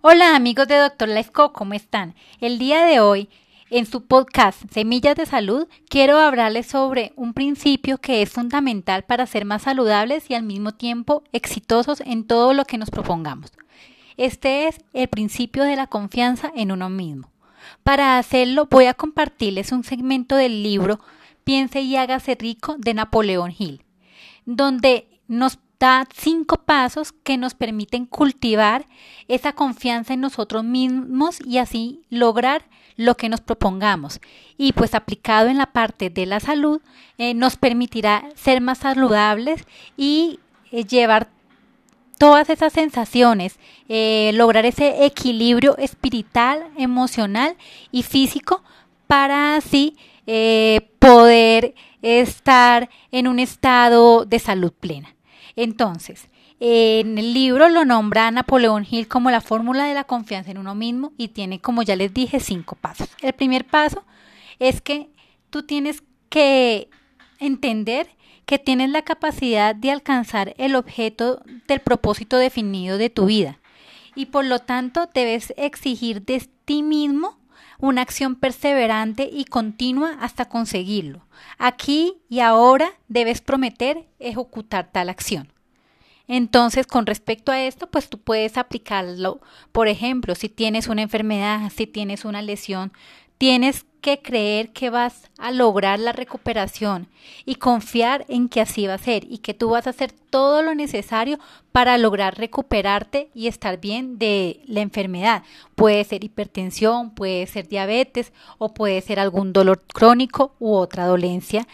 Hola amigos de Doctor Life Co, ¿cómo están? El día de hoy, en su podcast Semillas de Salud, quiero hablarles sobre un principio que es fundamental para ser más saludables y al mismo tiempo exitosos en todo lo que nos propongamos. Este es el principio de la confianza en uno mismo. Para hacerlo voy a compartirles un segmento del libro Piense y hágase rico de Napoleón Hill, donde nos da cinco pasos que nos permiten cultivar esa confianza en nosotros mismos y así lograr lo que nos propongamos. Y pues aplicado en la parte de la salud, eh, nos permitirá ser más saludables y eh, llevar todas esas sensaciones, eh, lograr ese equilibrio espiritual, emocional y físico para así poder estar en un estado de salud plena. Entonces, en el libro lo nombra Napoleón Hill como la fórmula de la confianza en uno mismo y tiene, como ya les dije, cinco pasos. El primer paso es que tú tienes que entender que tienes la capacidad de alcanzar el objeto del propósito definido de tu vida y por lo tanto debes exigir de ti mismo una acción perseverante y continua hasta conseguirlo. Aquí y ahora debes prometer ejecutar tal acción. Entonces, con respecto a esto, pues tú puedes aplicarlo. Por ejemplo, si tienes una enfermedad, si tienes una lesión, tienes que creer que vas a lograr la recuperación y confiar en que así va a ser y que tú vas a hacer todo lo necesario para lograr recuperarte y estar bien de la enfermedad. Puede ser hipertensión, puede ser diabetes o puede ser algún dolor crónico u otra dolencia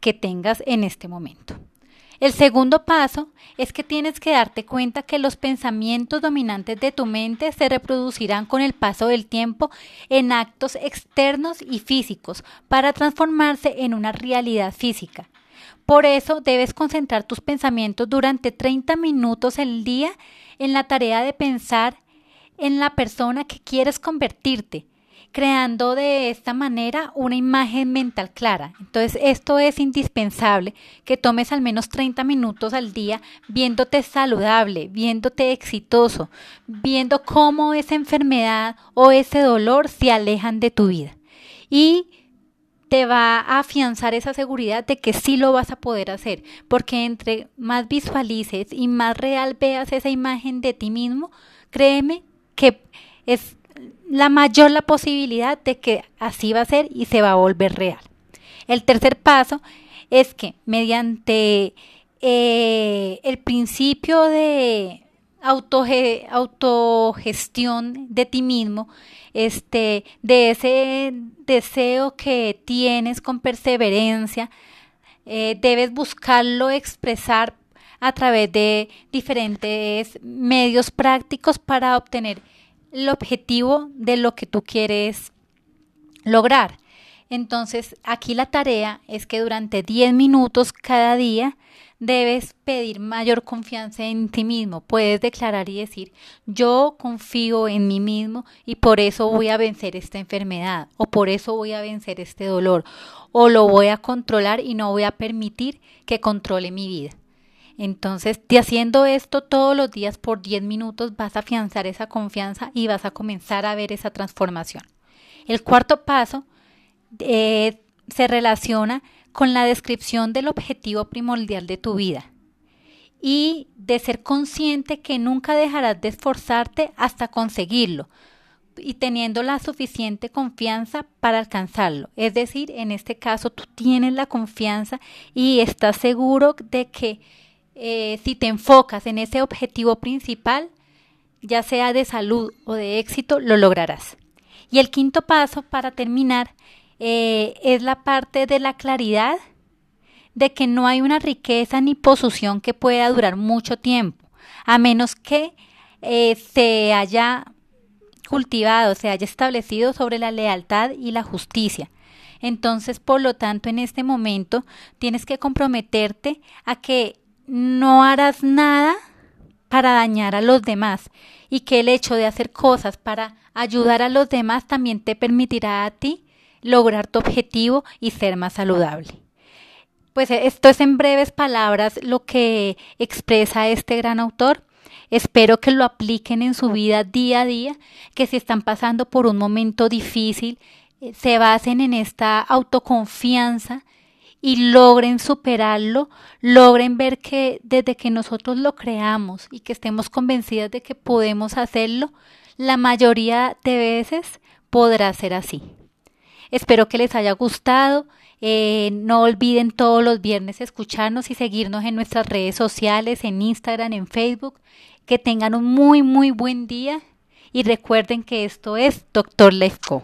que tengas en este momento. El segundo paso es que tienes que darte cuenta que los pensamientos dominantes de tu mente se reproducirán con el paso del tiempo en actos externos y físicos para transformarse en una realidad física. Por eso debes concentrar tus pensamientos durante 30 minutos al día en la tarea de pensar en la persona que quieres convertirte creando de esta manera una imagen mental clara. Entonces, esto es indispensable, que tomes al menos 30 minutos al día viéndote saludable, viéndote exitoso, viendo cómo esa enfermedad o ese dolor se alejan de tu vida. Y te va a afianzar esa seguridad de que sí lo vas a poder hacer, porque entre más visualices y más real veas esa imagen de ti mismo, créeme que es la mayor la posibilidad de que así va a ser y se va a volver real. El tercer paso es que mediante eh, el principio de autogestión de ti mismo, este, de ese deseo que tienes con perseverancia, eh, debes buscarlo expresar a través de diferentes medios prácticos para obtener el objetivo de lo que tú quieres lograr. Entonces, aquí la tarea es que durante 10 minutos cada día debes pedir mayor confianza en ti mismo. Puedes declarar y decir, yo confío en mí mismo y por eso voy a vencer esta enfermedad o por eso voy a vencer este dolor o lo voy a controlar y no voy a permitir que controle mi vida. Entonces, de haciendo esto todos los días por 10 minutos vas a afianzar esa confianza y vas a comenzar a ver esa transformación. El cuarto paso eh, se relaciona con la descripción del objetivo primordial de tu vida y de ser consciente que nunca dejarás de esforzarte hasta conseguirlo y teniendo la suficiente confianza para alcanzarlo. Es decir, en este caso tú tienes la confianza y estás seguro de que eh, si te enfocas en ese objetivo principal, ya sea de salud o de éxito, lo lograrás. Y el quinto paso para terminar eh, es la parte de la claridad de que no hay una riqueza ni posición que pueda durar mucho tiempo, a menos que eh, se haya cultivado, se haya establecido sobre la lealtad y la justicia. Entonces, por lo tanto, en este momento tienes que comprometerte a que no harás nada para dañar a los demás y que el hecho de hacer cosas para ayudar a los demás también te permitirá a ti lograr tu objetivo y ser más saludable. Pues esto es en breves palabras lo que expresa este gran autor Espero que lo apliquen en su vida día a día, que si están pasando por un momento difícil, eh, se basen en esta autoconfianza y logren superarlo, logren ver que desde que nosotros lo creamos y que estemos convencidas de que podemos hacerlo, la mayoría de veces podrá ser así. Espero que les haya gustado. Eh, no olviden todos los viernes escucharnos y seguirnos en nuestras redes sociales, en Instagram, en Facebook. Que tengan un muy, muy buen día y recuerden que esto es Doctor Lefco.